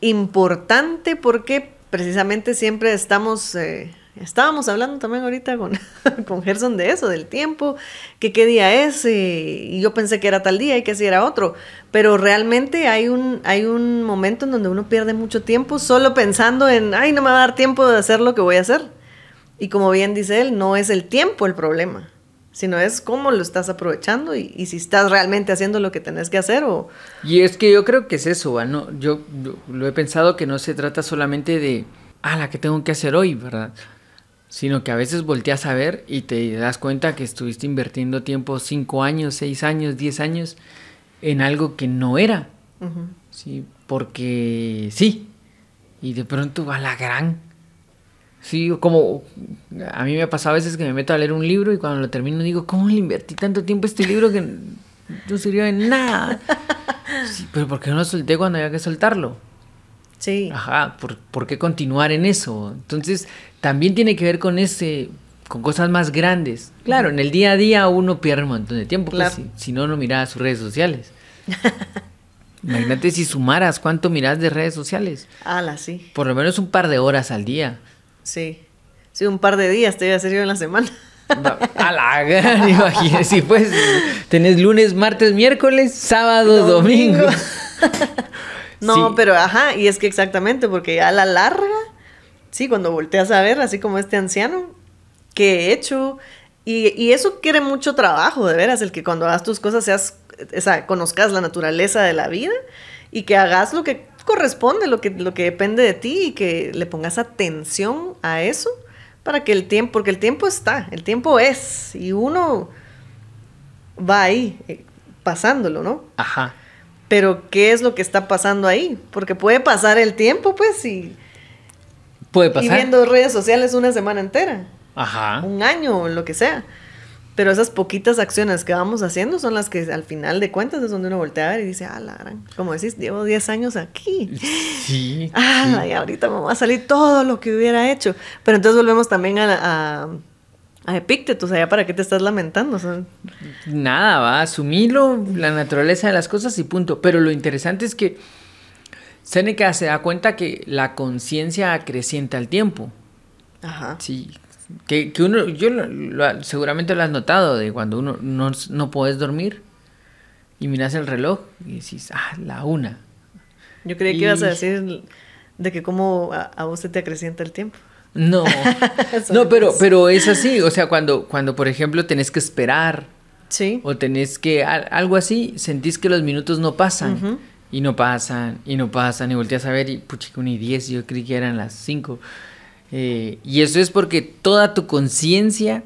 importante porque precisamente siempre estamos, eh, estábamos hablando también ahorita con, con Gerson de eso, del tiempo, que qué día es, y yo pensé que era tal día y que si era otro, pero realmente hay un, hay un momento en donde uno pierde mucho tiempo solo pensando en, ay, no me va a dar tiempo de hacer lo que voy a hacer. Y como bien dice él, no es el tiempo el problema, sino es cómo lo estás aprovechando y, si estás realmente haciendo lo que tenés que hacer o... Y es que yo creo que es eso, ¿no? yo, lo he pensado que no se trata solamente de, ah, la que tengo que hacer hoy, ¿verdad? Sino que a veces volteas a ver y te das cuenta que estuviste invirtiendo tiempo cinco años, seis años, diez años en algo que no era, ¿sí? Porque sí, y de pronto va la gran Sí, como a mí me ha pasado a veces que me meto a leer un libro y cuando lo termino digo, ¿cómo le invertí tanto tiempo a este libro que no sirvió de nada? Sí, pero ¿por qué no lo solté cuando había que soltarlo? Sí. Ajá, ¿por, qué continuar en eso? Entonces, también tiene que ver con ese, con cosas más grandes. Claro, en el día a día uno pierde un montón de tiempo, pues, si, no, no miras sus redes sociales. Imagínate si sumaras cuánto miras de redes sociales. Ala, sí. Por lo menos un par de horas al día. Sí. Sí, un par de días te iba a hacer yo en la semana. A la gran, imagínese, pues tenés lunes, martes, miércoles, sábado, domingo. no, pero ajá, y es que exactamente, porque a la larga, sí, cuando volteas a ver, así como este anciano, que he hecho, y, y, eso quiere mucho trabajo, de veras, el que cuando hagas tus cosas seas, esa, conozcas la naturaleza de la vida y que hagas lo que corresponde, lo que, lo que depende de ti y que le pongas atención a eso para que el tiempo, porque el tiempo está, el tiempo es y uno va ahí eh, pasándolo, ¿no? Ajá. Pero ¿qué es lo que está pasando ahí? Porque puede pasar el tiempo, pues, y... Puede pasar. Y viendo redes sociales una semana entera. Ajá. Un año, lo que sea. Pero esas poquitas acciones que vamos haciendo son las que al final de cuentas es donde uno voltea a ver y dice, ah, la gran, como decís, llevo 10 años aquí. Sí. Ah, y ahorita me va a salir todo lo que hubiera hecho. Pero entonces volvemos también a, a, a sea, ¿ya para qué te estás lamentando? Nada, va, asumirlo, la naturaleza de las cosas y punto. Pero lo interesante es que Seneca se da cuenta que la conciencia acrecienta al tiempo. Ajá. Sí, que, que uno, yo seguramente lo has notado, de cuando uno no, no puedes dormir y miras el reloj y decís, ah, la una. Yo creía que ibas a decir de que cómo a, vos se te acrecienta el tiempo. No, no, pero, pero es así, o sea, cuando, cuando por ejemplo tenés que esperar Sí. O tenés que, al- algo así, sentís que los minutos no pasan. Y no pasan, y no pasan, y volteas a ver y puchica, una y diez, yo creí que eran las cinco. Eh, y eso es porque toda tu conciencia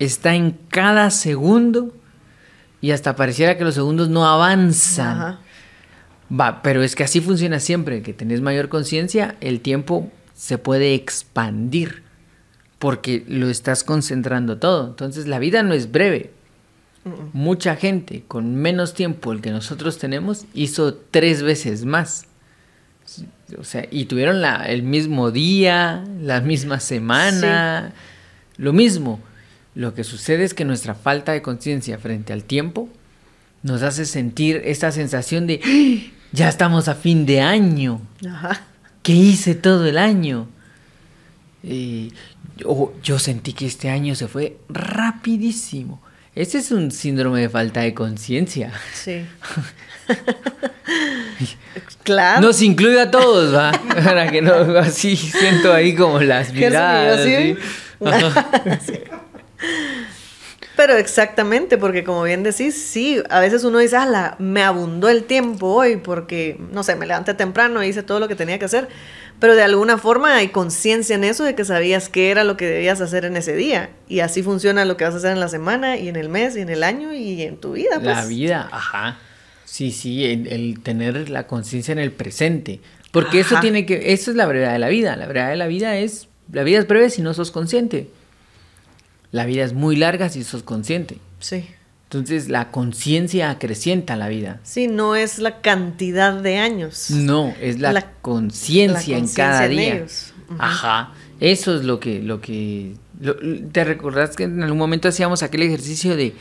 está en cada segundo y hasta pareciera que los segundos no avanzan. Ajá. Va, pero es que así funciona siempre, que tenés mayor conciencia, el tiempo se puede expandir porque lo estás concentrando todo. Entonces la vida no es breve. Mucha gente con menos tiempo el que nosotros tenemos hizo tres veces más. O sea, y tuvieron la, el mismo día, la misma semana, lo mismo. Lo que sucede es que nuestra falta de conciencia frente al tiempo nos hace sentir esta sensación de "¡Ah! ya estamos a fin de año. Ajá. ¿Qué hice todo el año? Eh, yo, yo sentí que este año se fue rapidísimo. Ese es un síndrome de falta de conciencia. Sí. claro. Nos incluye a todos, ¿va? Para que no, así siento ahí como las ¿Qué miradas. Pero exactamente, porque como bien decís, sí, a veces uno dice, ala, me abundó el tiempo hoy porque, no sé, me levanté temprano hice todo lo que tenía que hacer, pero de alguna forma hay conciencia en eso de que sabías qué era lo que debías hacer en ese día. Y así funciona lo que vas a hacer en la semana y en el mes y en el año y en tu vida. Pues. La vida, ajá. Sí, sí, el, el tener la conciencia en el presente. Porque eso tiene que, eso es la brevedad de la vida. La brevedad de la vida es, la vida es breve si no sos consciente. La vida es muy larga si sos consciente. Sí. Entonces la conciencia acrecienta la vida. Sí, no es la cantidad de años. No, es la, La- conciencia en cada en día. ellos. Ujú. Ajá. Eso es lo que, lo que. lo- ¿Te recordás que en algún momento hacíamos aquel ejercicio de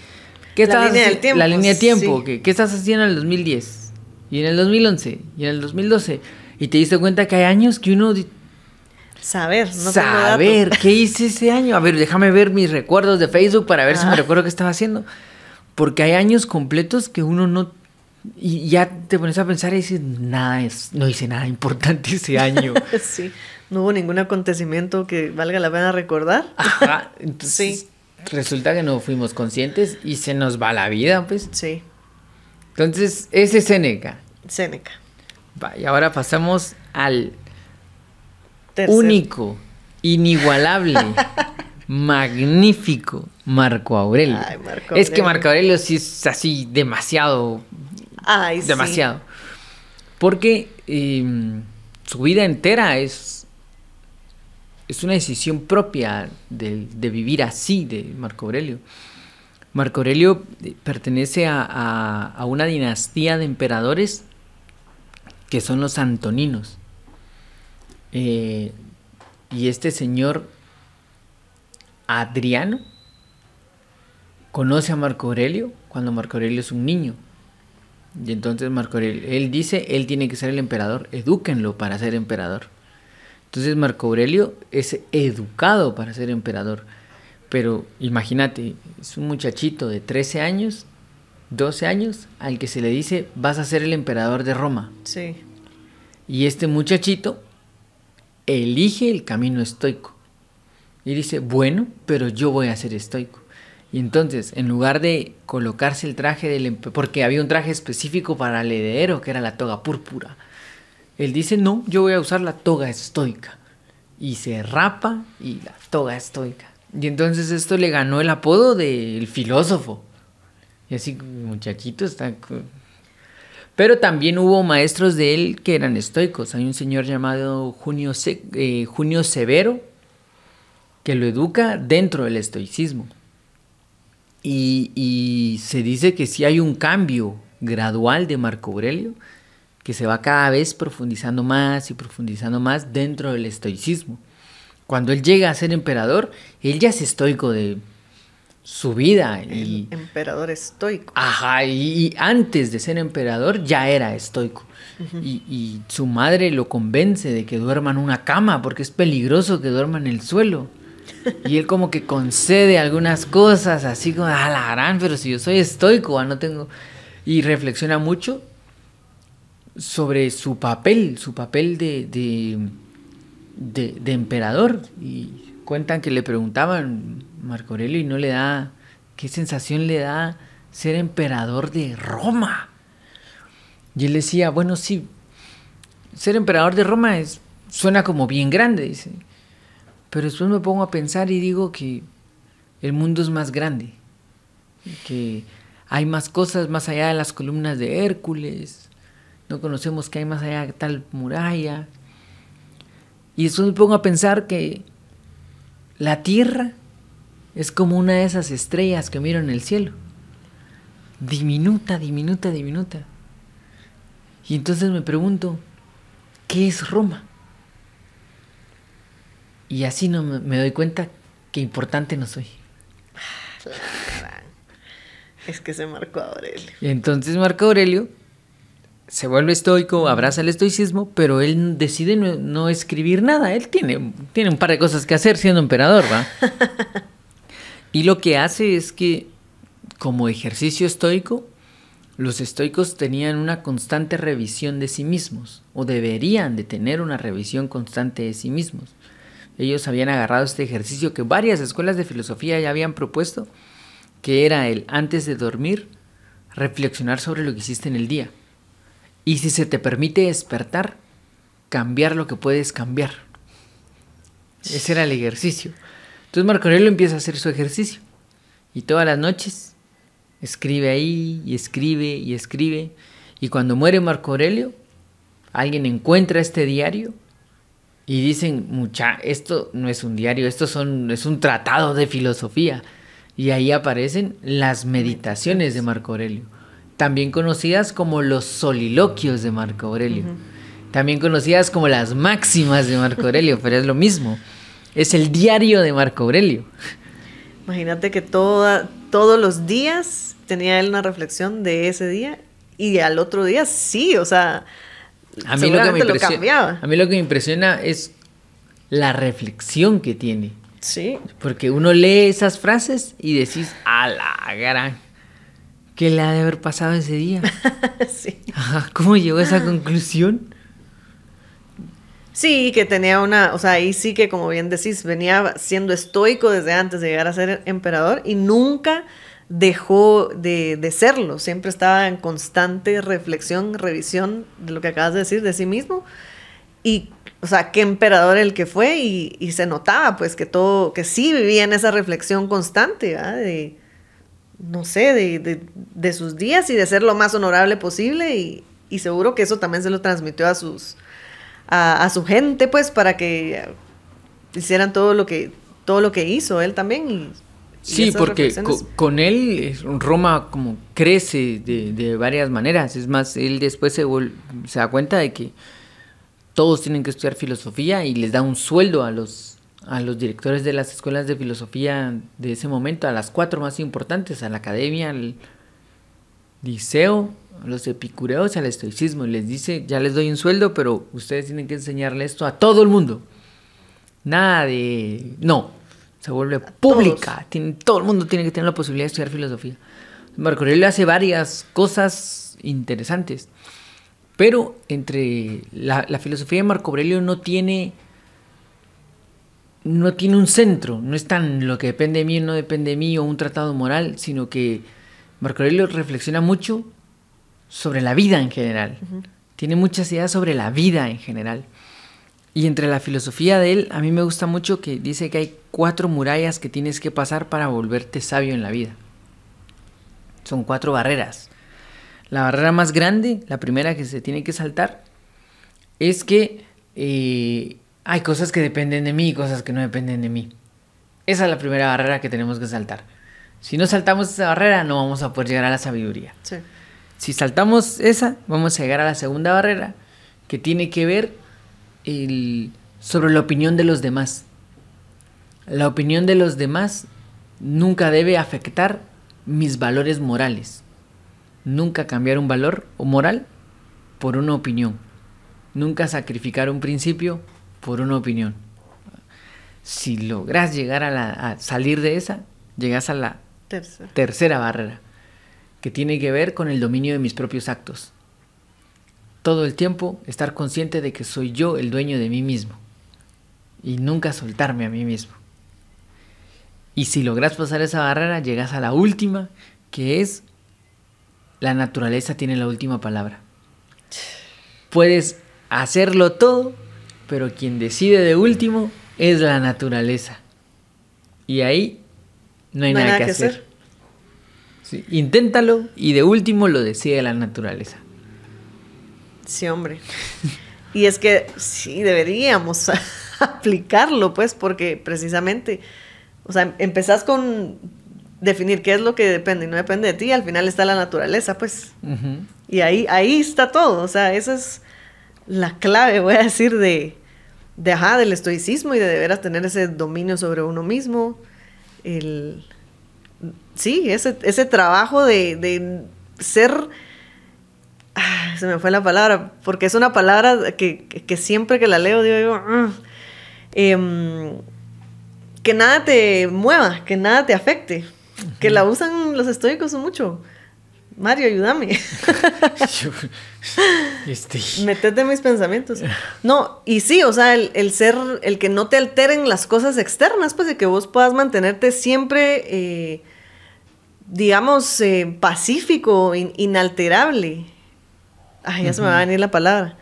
¿qué La línea del haci- tiempo, La línea de tiempo, sí. que, ¿qué estás haciendo en el 2010? Y en el 2011, y en el 2012. Y te diste cuenta que hay años que uno Saber, no saber qué hice ese año. A ver, déjame ver mis recuerdos de Facebook para ver si me recuerdo qué estaba haciendo. Porque hay años completos que uno no. Y ya te pones a pensar y dices, nada es, no hice nada importante ese año. sí, no hubo ningún acontecimiento que valga la pena recordar. Ajá. Entonces, Sí. resulta que no fuimos conscientes y se nos va la vida, pues. Sí, Entonces, ese es Seneca. Séneca. Va, y ahora pasamos al Tercer. único, inigualable, magnífico Marco Aurelio. Ay, Marco es que. Marco Aurelio sí es así demasiado, Ay, sí. demasiado. Porque eh, su vida entera es, es una decisión propia de, de vivir así de Marco Aurelio. Marco Aurelio eh, pertenece a, a- a una dinastía de emperadores que son los antoninos. Eh, y este señor Adriano conoce a Marco Aurelio cuando Marco Aurelio es un niño. Y entonces Marco Aurelio, él dice, él tiene que ser el emperador, edúquenlo para ser emperador. Entonces Marco Aurelio es educado para ser emperador. Pero imagínate, es un muchachito de 13 años, 12 años, al que se le dice, vas a ser el emperador de Roma. Sí. Y este muchachito elige el camino estoico. Y dice, bueno, pero yo voy a ser estoico. Y entonces, en lugar de colocarse el traje del porque había un traje específico para el heredero, que era la toga púrpura, él dice, no, yo voy a usar la toga estoica. Y se rapa y la toga estoica. Y entonces esto le ganó el apodo del filósofo. Y así, muchachito, está... pero también hubo maestros de él que eran estoicos. Hay un señor llamado Junio, eh, Severo que lo educa dentro del estoicismo. Y, se dice que sí hay un cambio gradual de Marco Aurelio, que se va cada vez profundizando más y profundizando más dentro del estoicismo. Cuando él llega a ser emperador, él ya es estoico de su vida. Y, emperador estoico. Ajá, y, y antes de ser emperador ya era estoico. y, y su madre lo convence de que duerma en una cama porque es peligroso que duerma en el suelo. Y él como que concede algunas cosas así como, ah, la gran, pero si yo soy estoico, ah, no tengo... Y reflexiona mucho sobre su papel, su papel de, de, de, de emperador. Y cuentan que le preguntaban Marco Aurelio y no le da, ¿qué sensación le da ser emperador de Roma. Y él decía, bueno, sí, ser emperador de Roma es, suena como bien grande, dice. Pero después me pongo a pensar y digo que el mundo es más grande, que hay más cosas más allá de las columnas de Hércules, no conocemos que hay más allá de tal muralla. Y después me pongo a pensar que la Tierra es como una de esas estrellas que miro en el cielo. Diminuta, diminuta, diminuta. Y entonces me pregunto, ¿qué es Roma? Y así no me doy cuenta que importante no soy. Es que se Marco Aurelio. Y entonces Marco Aurelio se vuelve estoico, abraza el estoicismo, pero él decide no, escribir nada. Él tiene, tiene un par de cosas que hacer siendo emperador, ¿va? y lo que hace es que, como ejercicio estoico, los estoicos tenían una constante revisión de sí mismos, o deberían de tener una revisión constante de sí mismos. Ellos habían agarrado este ejercicio que varias escuelas de filosofía ya habían propuesto, que era el antes de dormir, reflexionar sobre lo que hiciste en el día. Y si se te permite despertar, cambiar lo que puedes cambiar. Ese era el ejercicio. Entonces Marco Aurelio empieza a hacer su ejercicio. Y todas las noches escribe ahí y escribe y escribe. Y cuando muere Marco Aurelio, alguien encuentra este diario y dicen, mucha, esto no es un diario, esto son, es un tratado de filosofía. Y ahí aparecen las meditaciones de Marco Aurelio también conocidas como los soliloquios de Marco Aurelio, también conocidas como las máximas de Marco Aurelio, pero es lo mismo, es el diario de Marco Aurelio. Imagínate que toda, todos los días tenía él una reflexión de ese día y al otro día sí, o sea, a mí, lo que, me impresiona, a mí lo que me impresiona es la reflexión que tiene. Sí. Porque uno lee esas frases y decís, a la gran ¿Qué le ha de haber pasado ese día? sí. ¿Cómo llegó a esa conclusión? Sí, que tenía una, o sea, ahí sí que como bien decís, venía siendo estoico desde antes de llegar a ser emperador y nunca dejó de, de, serlo, siempre estaba en constante reflexión, revisión de lo que acabas de decir de sí mismo y, o sea, qué emperador el que fue y, y se notaba pues que todo, que sí vivía en esa reflexión constante, ¿verdad? De, no sé, de, sus días y de ser lo más honorable posible y, seguro que eso también se lo transmitió a sus a, su gente pues para que hicieran todo lo que todo lo que hizo él también y, sí porque con, él Roma como crece de, varias maneras. Es más él después se, se da cuenta de que todos tienen que estudiar filosofía y les da un sueldo a los a los directores de las escuelas de filosofía de ese momento, a las cuatro más importantes, a la academia, al liceo, a los epicureos y al estoicismo. Y les dice, ya les doy un sueldo, pero ustedes tienen que enseñarle esto a todo el mundo. Nada de... No, se vuelve pública. todo el mundo tiene que tener la posibilidad de estudiar filosofía. Marco Aurelio hace varias cosas interesantes. Pero entre la, la filosofía de Marco Aurelio no tiene no tiene un centro, no es tan lo que depende de mí o no depende de mí o un tratado moral, sino que Marco Aurelio reflexiona mucho sobre la vida en general. Tiene muchas ideas sobre la vida en general. Y entre la filosofía de él, a mí me gusta mucho que dice que hay cuatro murallas que tienes que pasar para volverte sabio en la vida. Son cuatro barreras. La barrera más grande, la primera que se tiene que saltar, es que eh, hay cosas que dependen de mí y cosas que no dependen de mí. Esa es la primera barrera que tenemos que saltar. Si no saltamos esa barrera, no vamos a poder llegar a la sabiduría. Si saltamos esa, vamos a llegar a la segunda barrera, que tiene que ver sobre la opinión de los demás. La opinión de los demás nunca debe afectar mis valores morales. Nunca cambiar un valor o moral por una opinión. Nunca sacrificar un principio por una opinión. Si logras llegar a, la, salir de esa, llegas a la tercera. barrera, que tiene que ver con el dominio de mis propios actos. Todo el tiempo estar consciente de que soy yo el dueño de mí mismo y nunca soltarme a mí mismo. Y si logras pasar esa barrera, llegas a la última, que es la naturaleza tiene la última palabra. Puedes hacerlo todo, pero quien decide de último es la naturaleza. Y ahí no hay, nada, que, hacer. inténtalo y de último lo decide la naturaleza. Sí, hombre. y es que sí, deberíamos aplicarlo, pues, porque precisamente, o sea, empezás con definir qué es lo que depende y no depende de ti, al final está la naturaleza, pues. Y ahí, ahí está todo, o sea, esa es la clave, voy a decir, de, de ajá, del estoicismo y de deberas tener ese dominio sobre uno mismo. El, sí, ese, ese trabajo de, de ser Ah, se me fue la palabra, porque es una palabra que, siempre que la leo digo, ah", em, que nada te mueva, que nada te afecte, que la usan los estoicos mucho. Mario, ayúdame. este... Metete mis pensamientos. No, y sí, o sea, el, ser, el que no te alteren las cosas externas, pues de que vos puedas mantenerte siempre, eh, digamos, eh, pacífico, inalterable. Ay, ya se me va a venir la palabra.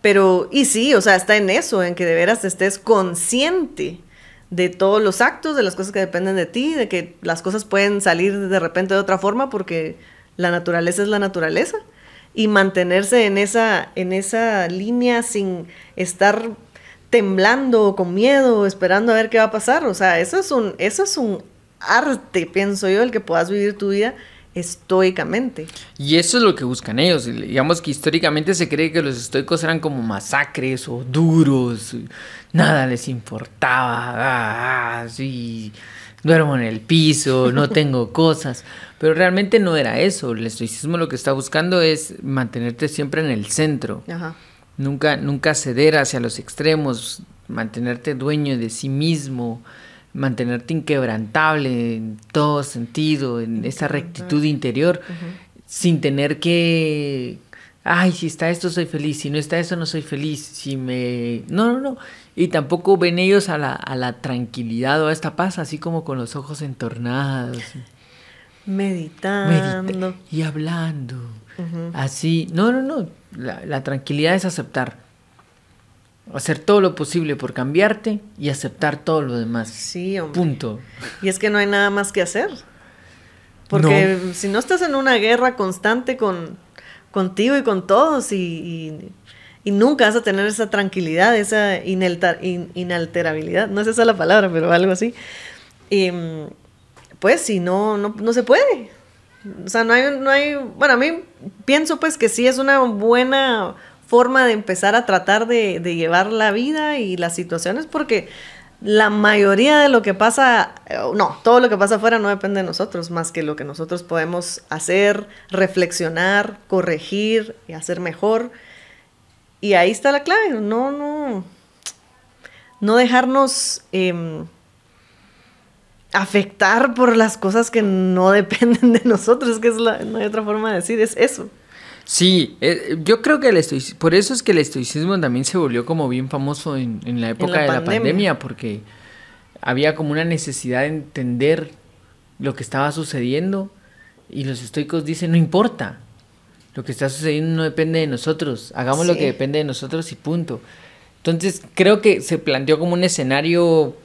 Pero, y sí, o sea, está en eso, en que de veras estés consciente de todos los actos, de las cosas que dependen de ti, de que las cosas pueden salir de repente de otra forma porque la naturaleza es la naturaleza. Y mantenerse en esa, en esa línea sin estar temblando con miedo, esperando a ver qué va a pasar. O sea, eso es un, eso es un arte, pienso yo, el que puedas vivir tu vida estoicamente. Y eso es lo que buscan ellos. Digamos que históricamente se cree que los estoicos eran como masacres o duros, nada les importaba, ah, sí, duermo en el piso, no tengo cosas. Pero realmente no era eso. El estoicismo lo que está buscando es mantenerte siempre en el centro. Nunca, nunca ceder hacia los extremos, mantenerte dueño de sí mismo mantenerte inquebrantable en todo sentido, en esa rectitud interior, sin tener que, ay, si está esto soy feliz, si no está eso no soy feliz, si me... No, no, no. Y tampoco ven ellos a la, a la tranquilidad o a esta paz, así como con los ojos entornados. Meditando. y hablando. Así. No, no, no. La, la tranquilidad es aceptar hacer todo lo posible por cambiarte y aceptar todo lo demás. Sí, hombre. Punto. Y es que no hay nada más que hacer. Porque si no estás en una guerra constante con contigo y con todos y, nunca vas a tener esa tranquilidad, esa inalterabilidad, no es esa la palabra, pero algo así. Y, pues si no, no, no se puede. O sea, no hay, no hay, bueno, a mí pienso pues que sí es una buena forma de empezar a tratar de, llevar la vida y las situaciones porque la mayoría de lo que pasa, eh, no, todo lo que pasa afuera no depende de nosotros, más que lo que nosotros podemos hacer, reflexionar, corregir y hacer mejor. Y ahí está la clave, no, no, no dejarnos em, afectar por las cosas que no dependen de nosotros, que es la, no hay otra forma de decir, es eso. Sí, eh, yo creo que el estoicismo, por eso es que el estoicismo también se volvió como bien famoso en, la época de la pandemia, porque había como una necesidad de entender lo que estaba sucediendo y los estoicos dicen, no importa, lo que está sucediendo no depende de nosotros, hagamos lo que depende de nosotros y punto. Entonces creo que se planteó como un escenario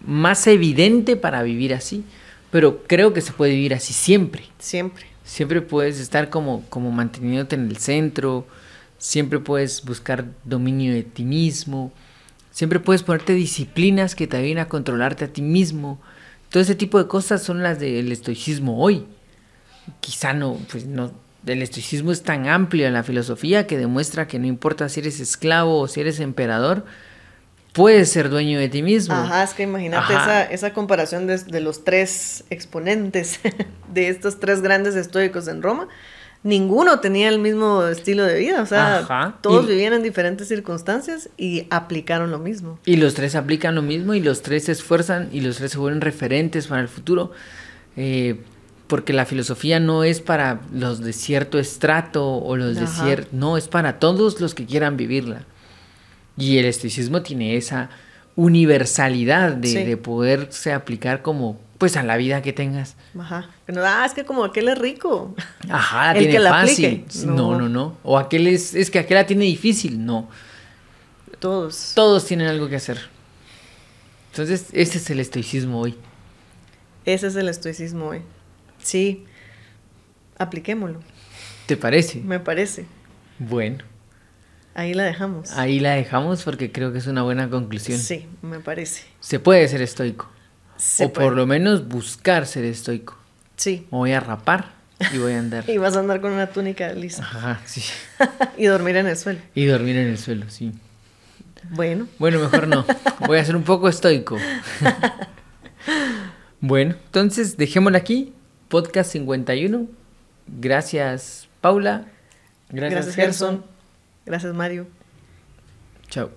más evidente para vivir así, pero creo que se puede vivir así siempre. Siempre. Siempre puedes estar como, como manteniéndote en el centro, siempre puedes buscar dominio de ti mismo, siempre puedes ponerte disciplinas que te ayuden a controlarte a ti mismo. Todo ese tipo de cosas son las del estoicismo hoy. Quizá no, pues no, el estoicismo es tan amplio en la filosofía que demuestra que no importa si eres esclavo o si eres emperador, puedes ser dueño de ti mismo. Ajá, es que imagínate esa, comparación de, los tres exponentes de estos tres grandes estoicos en Roma. Ninguno tenía el mismo estilo de vida, o sea, todos vivían en diferentes circunstancias y aplicaron lo mismo. Y los tres aplican lo mismo y los tres se esfuerzan y los tres se vuelven referentes para el futuro. Eh, porque la filosofía no es para los de cierto estrato o los de cierto... No, es para todos los que quieran vivirla. Y el estoicismo tiene esa universalidad de, poderse aplicar como pues a la vida que tengas. Ajá. Ah, es que como aquel es rico. Ajá, la El tiene que la fácil. aplique. No. No. no, no, O aquel es, es que aquel la tiene difícil. No. Todos. Todos tienen algo que hacer. Entonces, ese es el estoicismo hoy. Ese es el estoicismo hoy. Sí. Apliquémoslo, ¿Te parece? me parece. Bueno, Ahí la dejamos. ahí la dejamos porque creo que es una buena conclusión. Sí, me parece. Se puede ser estoico. Se o por lo menos buscar ser estoico. Sí. Me voy a rapar y voy a andar. Y vas a andar con una túnica lisa. Ajá, sí. y dormir en el suelo. Y dormir en el suelo, sí. Bueno, Bueno, mejor no. Voy a ser un poco estoico. bueno, entonces dejémoslo aquí. Podcast 51. Gracias, Paula. Gracias, gracias, Gerson. Gerson. Gracias, Mario. Chao.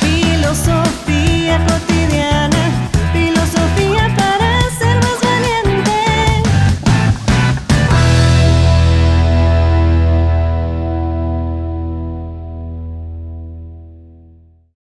Filosofía cotidiana.